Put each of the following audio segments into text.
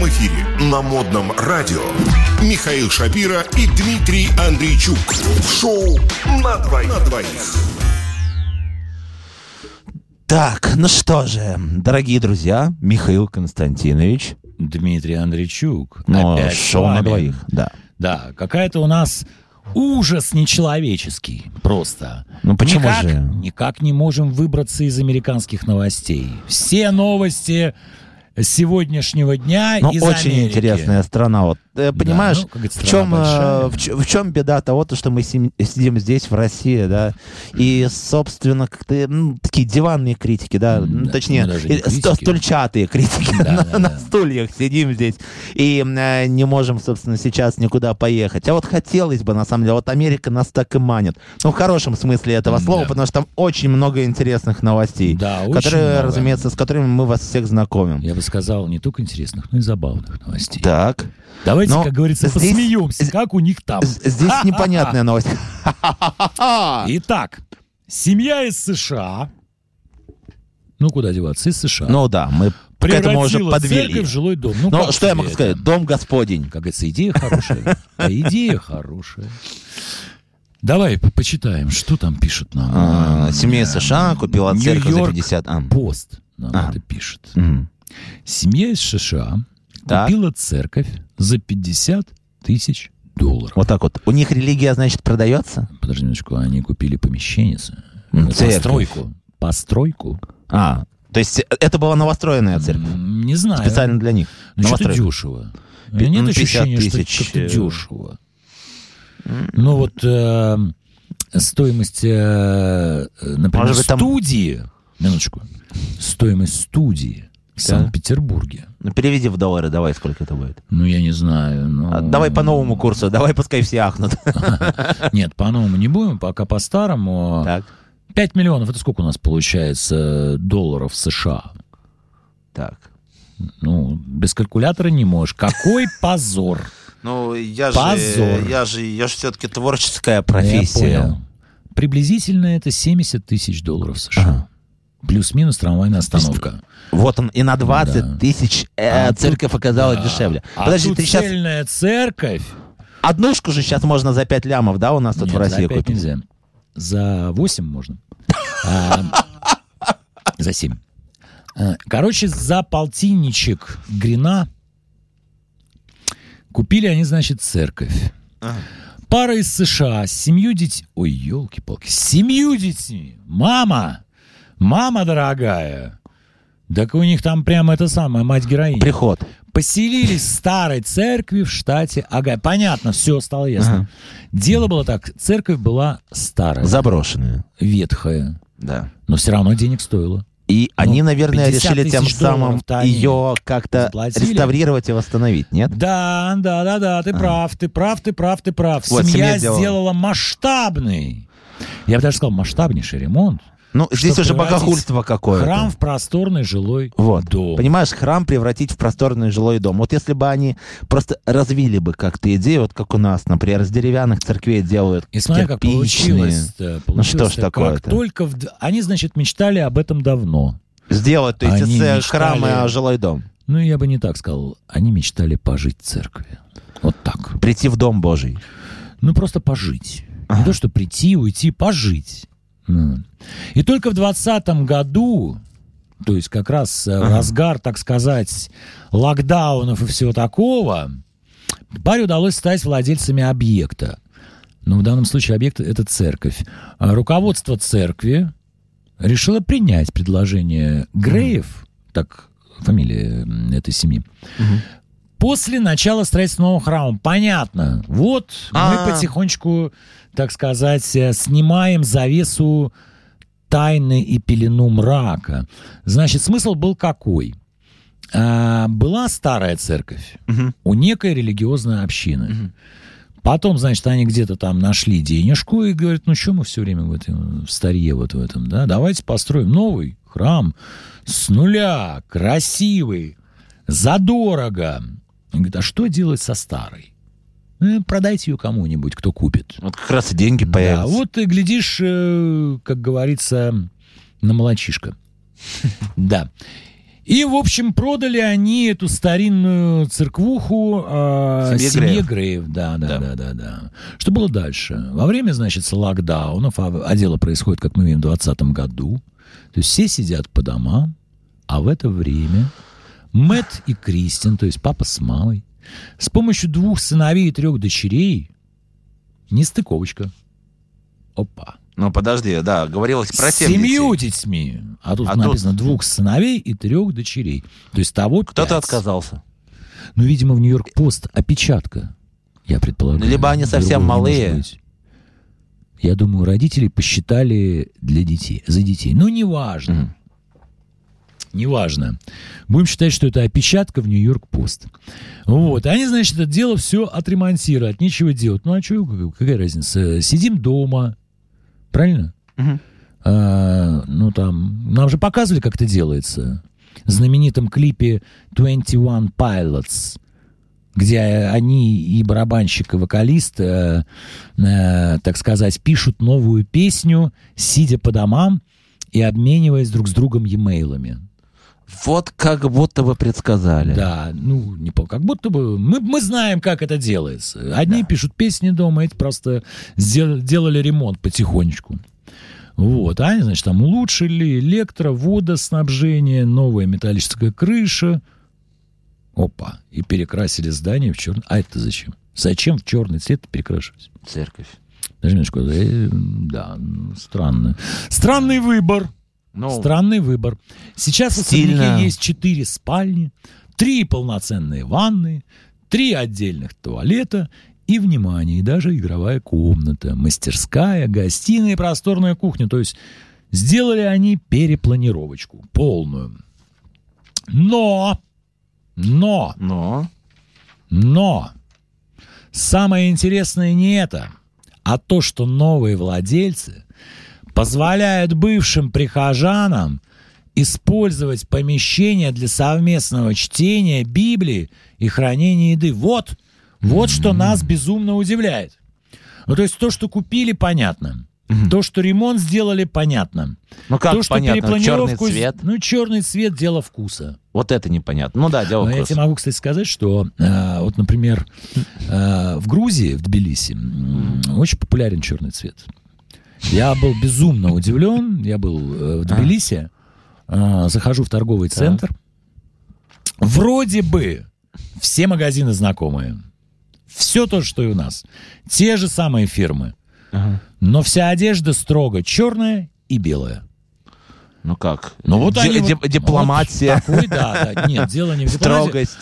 прямом эфире на модном радио Михаил Шапира и Дмитрий Андрейчук. Шоу на двоих. На двоих. Так, ну что же, дорогие друзья, Михаил Константинович. Дмитрий Андрейчук. Ну, Опять шоу на двоих, да. Да, какая-то у нас ужас нечеловеческий просто. Ну, почему никак, же? Никак не можем выбраться из американских новостей. Все новости сегодняшнего дня Ну, из очень Америки. интересная страна. Вот, э, понимаешь, ну, как говорится, в, чем, э, в, ч- в чем беда того, то, что мы сидим здесь, в России, да, и, собственно, как-то, ну, такие диванные критики, да, ну, да, точнее, сто- критики. стульчатые критики, Да, на, да, на да. стульях сидим здесь, и э, не можем, собственно, сейчас никуда поехать. А вот хотелось бы, на самом деле, вот Америка нас так и манит. Ну, в хорошем смысле этого слова, да. потому что там очень много интересных новостей, Да, которые, много. разумеется, с которыми мы вас всех знакомим. Я бы сказал, не только интересных, но и забавных новостей. Так. Давайте, Но как говорится, здесь- посмеемся, как у них там. Здесь непонятная новость. Итак, семья из США, ну куда деваться, из США, Ну да, мы к этому уже подвели. церковь в жилой дом. Ну, как что я могу это? сказать? Дом Господень. Как говорится, идея хорошая. А идея хорошая. Давай по- почитаем, что там пишут нам. А, Семья США купила церковь за Нью-Йорк 50... а, Пост нам А. это пишет. Семья из США Так. купила церковь за 50 тысяч долларов. Вот так вот. У них религия, значит, продается? Подожди минуточку, они купили помещение, церковь. постройку. Постройку? А, то есть это была новостроенная церковь? Не знаю. Специально для них? Ну, что-то дешево. У меня нет ну, 50 ощущения, что тысяч, как-то э, дешево. Ну вот э, стоимость, э, например, Может быть, там- студии, минуточку, стоимость студии в Санкт-Петербурге. Ну, переведи в доллары, давай, сколько это будет. Ну, я не знаю. ну, А, Давай по новому курсу, давай пускай все ахнут. Нет, по-новому не будем, пока по-старому. Так, 5 миллионов, это сколько у нас получается долларов США? так. Ну, без калькулятора не можешь. Какой позор. Ну, я Позор. я же, я же все-таки творческая Я профессия. понял. Приблизительно это 70 тысяч долларов США. Ага. Плюс-минус трамвайная остановка. Вот он, и на 20 Да. тысяч э, А церковь тут- оказалась да. дешевле. А Подожди, тут ты сейчас цельная церковь. однушку же сейчас можно за 5 лямов, да, у нас тут Нет, в России за 5 купить? нельзя. За 8 можно. А, За 7. А, Короче, за полтинничек грина купили они, значит, церковь. Пара из США с семью детьми... Ой, елки-палки. С семью детьми. Мама! Мама дорогая! Так у них там прямо это самое, мать-героиня. Приход. Поселились в старой церкви в штате Агай. Понятно, все стало ясно. Ага. Дело было так. Церковь была старая, Заброшенные. ветхая, Да. но все равно денег стоила. И они, Ну, наверное, 50 решили тем самым они ее как-то заплатили. реставрировать и восстановить, нет? Да, да, да, да, ты прав, ты прав, ты прав, ты прав. Вот, Семья семья сделала. сделала масштабный, я бы даже сказал, масштабнейший ремонт. Ну, здесь уже богохульство какое-то. Храм в просторный жилой Вот. дом. Понимаешь, храм превратить в просторный жилой дом. Вот если бы они просто развили бы как-то идею, вот как у нас, например, из деревянных церквей делают И смотри, как получилось. Ну что ж такое-то? Только в... Они, значит, мечтали об этом давно. Сделать, то есть э, мечтали- храма жилой дом. Ну, я бы не так сказал. Они мечтали пожить в церкви. Вот так. Прийти в дом Божий. Ну, просто пожить. Ага. Не то, что прийти, уйти, пожить. Ну. И только в двадцатом году, то есть как раз э, Ага. разгар, так сказать, локдаунов и всего такого, паре удалось стать владельцами объекта. Ну, в данном случае объект — это церковь. А Руководство церкви решило принять предложение Греев, так фамилия этой семьи, После начала строительства нового храма. Понятно. Вот А. мы потихонечку, так сказать, э, снимаем завесу тайны и пелену мрака. Значит, смысл был какой? А, была старая церковь Мгм. у некой религиозной общины. Потом, значит, они где-то там нашли денежку и говорят, ну что мы все время в, этом, в старье вот в этом, да? Давайте построим новый храм с нуля, красивый, задорого. Он говорит, а что делать со старой? «Ну, продайте ее кому-нибудь, кто купит. Вот как раз и деньги Да, появятся. вот ты глядишь, э, как говорится, на молочишко. Да. И, в общем, продали они эту старинную церквуху э, Семье семье Греев. Греев. Да, да, Да. да, да, да. Что было дальше? Во время, значит, локдаунов, а, а дело происходит, как мы видим, в 2020 году, то есть все сидят по домам, а в это время Мэтт и Кристин, то есть папа с мамой, с помощью двух сыновей и трех дочерей, нестыковочка. Опа. Ну, подожди, да, говорилось про семь семью детей. детьми. А тут А тут- написано двух сыновей и трех дочерей. То есть того Кто-то отказался. Ну, видимо, в Нью-Йорк Пост опечатка. Я предполагаю. Либо они совсем малые. Я думаю, родители посчитали для детей, за детей. Ну, неважно. Мгм. Неважно. Будем считать, что это опечатка в Нью-Йорк Пост. Вот. Они, значит, это дело все отремонтируют. Нечего делать. Ну, а что, какая разница? Сидим дома. Правильно? А, ну, там, нам же показывали, как это делается. В знаменитом клипе 21 Pilots, где они и барабанщик, и вокалист, э, э, так сказать, пишут новую песню, сидя по домам и обмениваясь друг с другом e-mail'ами. Вот как будто вы предсказали. Да, ну, не по, как будто бы мы, мы знаем, как это делается. Одни пишут песни дома, эти просто сдел- делали ремонт потихонечку. Вот, а они, значит, там улучшили электро, водоснабжение, новая металлическая крыша. Опа, и перекрасили здание в черный. А это зачем? Зачем в черный цвет перекрашивать? Церковь. Даже минуточку, э, да, странно. Странный выбор. Ну, Странный выбор. Сейчас в Стильно. особняке есть четыре спальни, три полноценные ванны, три отдельных туалета и, внимание, и даже игровая комната, мастерская, гостиная и просторная кухня. То есть сделали они перепланировочку полную. Но, но, но... но самое интересное не это, а то, что новые владельцы позволяют бывшим прихожанам использовать помещение для совместного чтения Библии и хранения еды. Вот, вот что нас безумно удивляет. Ну, то есть то, что купили, понятно. То, что ремонт сделали, понятно. Ну как то, что понятно, черный перепланировку... цвет. Ну, черный цвет – дело вкуса. Вот это непонятно. Ну да, дело Но я вкуса. тебе могу, кстати, сказать, что э, вот, например, э, в Грузии, в Тбилиси, м, очень популярен черный цвет. Я был безумно удивлен. Я был э, в Тбилиси, э, захожу в торговый центр. Вроде бы все магазины знакомые. Все то, что и у нас. Те же самые фирмы. Ага. Но вся одежда строго черная и белая. Ну как? Ну вот Ди- они... дипломатия, вот такой, да, да. Нет, дело не в дипломатии. строгость.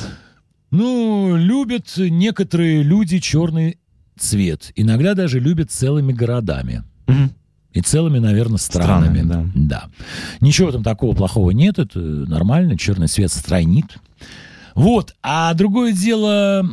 Ну, любят некоторые люди черный цвет. Иногда даже любят целыми городами. Мгм. И целыми, наверное, странами. Странами, да. Ничего там такого плохого нет. Это нормально. Черный цвет стройнит. Вот. А другое дело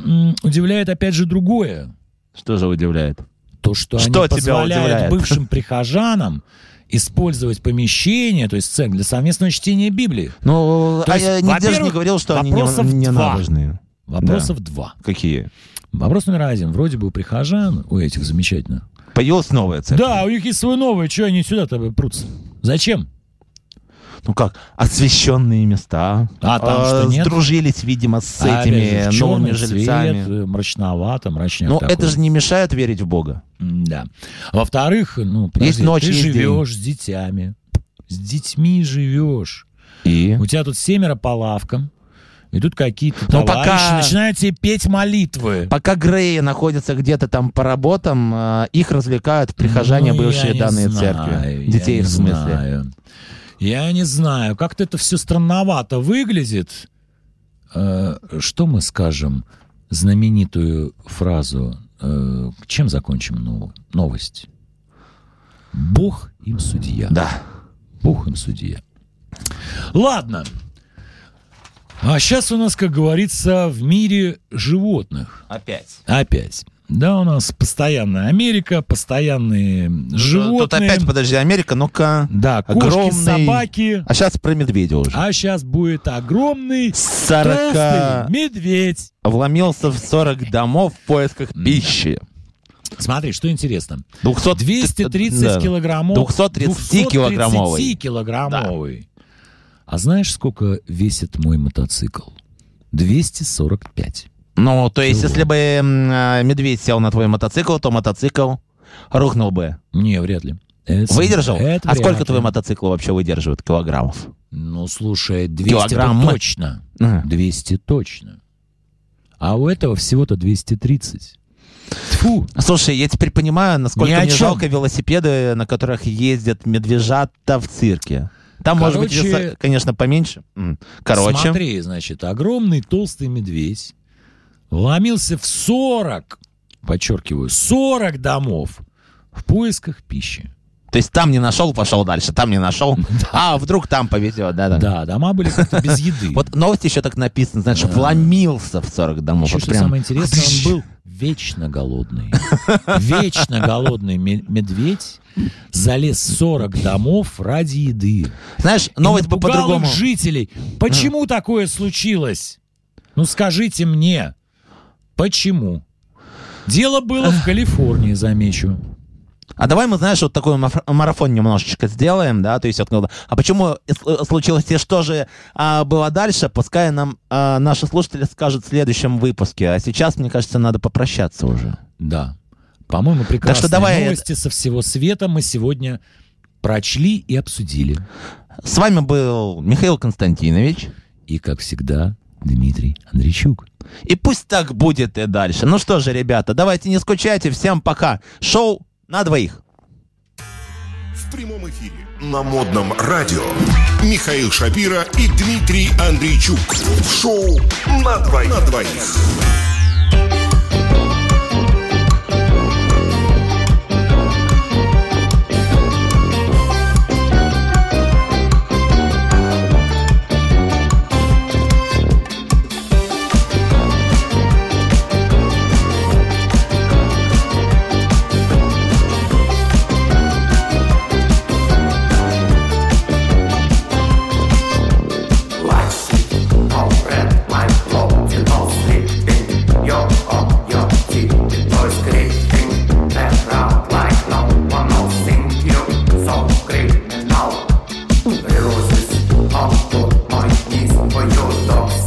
удивляет опять же другое. Что же удивляет? То, что, Что они позволяют удивляет? бывшим прихожанам использовать помещение, то есть цех для совместного чтения Библии. Ну, То а есть, я нигде же не говорил, что они не, не набожные. Вопросов два. Какие? Вопрос номер один. Вроде бы у прихожан, у этих замечательно. Появилась новая церковь. Да, у них есть свой новый. Что они сюда-то прутся? Зачем? Ну как? Освященные места. А там что, нет? Сдружились, видимо, с А, этими же, новыми жильцами. цвет, э, мрачновато, мрачняк Но такой. это же не мешает верить в Бога. Да. Во-вторых, ну, подожди, ночь, ты есть день. живешь с детьми. С детьми живешь. И? У тебя тут семеро по лавкам. И тут какие-то Но товарищи пока- начинают тебе петь молитвы. Пока Греи находятся где-то там по работам, э, их развлекают прихожане, Ну, бывшие данные знаю, церкви. Детей в смысле. знаю. Я не знаю. Как-то это все странновато выглядит. Э, что мы скажем? Знаменитую фразу. Э, чем закончим новость? Бог им судья. Да. Бог им судья. Ладно. А сейчас у нас, как говорится, в мире животных. Опять. Опять. Да, у нас постоянная Америка, постоянные животные. Тут опять, подожди, Америка, ну-ка. Да, кошки, Огромный. собаки. А сейчас про медведя уже. А сейчас будет огромный 40 толстый медведь. вломился в 40 домов в поисках пищи. Смотри, что интересно. 200, 230 да. килограммов. 230 килограммовый. 230 килограммовый. А знаешь, сколько весит мой мотоцикл? 245. Ну, то есть, Чего? если бы а, медведь сел на твой мотоцикл, то мотоцикл рухнул бы. Не, вряд ли. Это- Выдержал? это а сколько ли. твой мотоцикл вообще выдерживает килограммов? Ну, слушай, 200 Килограммы. точно. Мгм. 200 точно. А у этого всего-то 230. Тьфу. Слушай, я теперь понимаю, насколько мне чем. жалко велосипеды, на которых ездят медвежата в цирке. Там, может быть, Короче- веса, конечно, поменьше. Короче, Смотри, значит, огромный толстый медведь вломился в 40, подчеркиваю, 40 домов в поисках пищи. То есть там не нашел, пошел дальше, там не нашел. А вдруг там повезет, да, да. Да, дома были как-то без еды. Вот новости еще так написано, знаешь, вломился в 40 домов. Еще что самое интересное, он был вечно голодный. Вечно голодный ме- медведь залез в 40 домов ради еды. Знаешь, новость бы по-другому. жителей. Почему такое случилось? Ну скажите мне, почему? Дело было в Калифорнии, замечу. А давай мы, знаешь, вот такой марафон немножечко сделаем, да, то есть вот, ну, а почему с- случилось и что же а, было дальше, пускай нам а, наши слушатели скажут в следующем выпуске, а сейчас, мне кажется, надо попрощаться уже. Да. По-моему, прекрасные что давай новости со всего света мы сегодня прочли и обсудили. С вами был Михаил Константинович, И, как всегда, Дмитрий Андрейчук. и пусть так будет и дальше. Ну что же, ребята, давайте не скучайте, всем пока. Шоу на двоих. В прямом эфире на модном радио Михаил Шапира и Дмитрий Андрейчук. Шоу на двоих. На двоих. stop.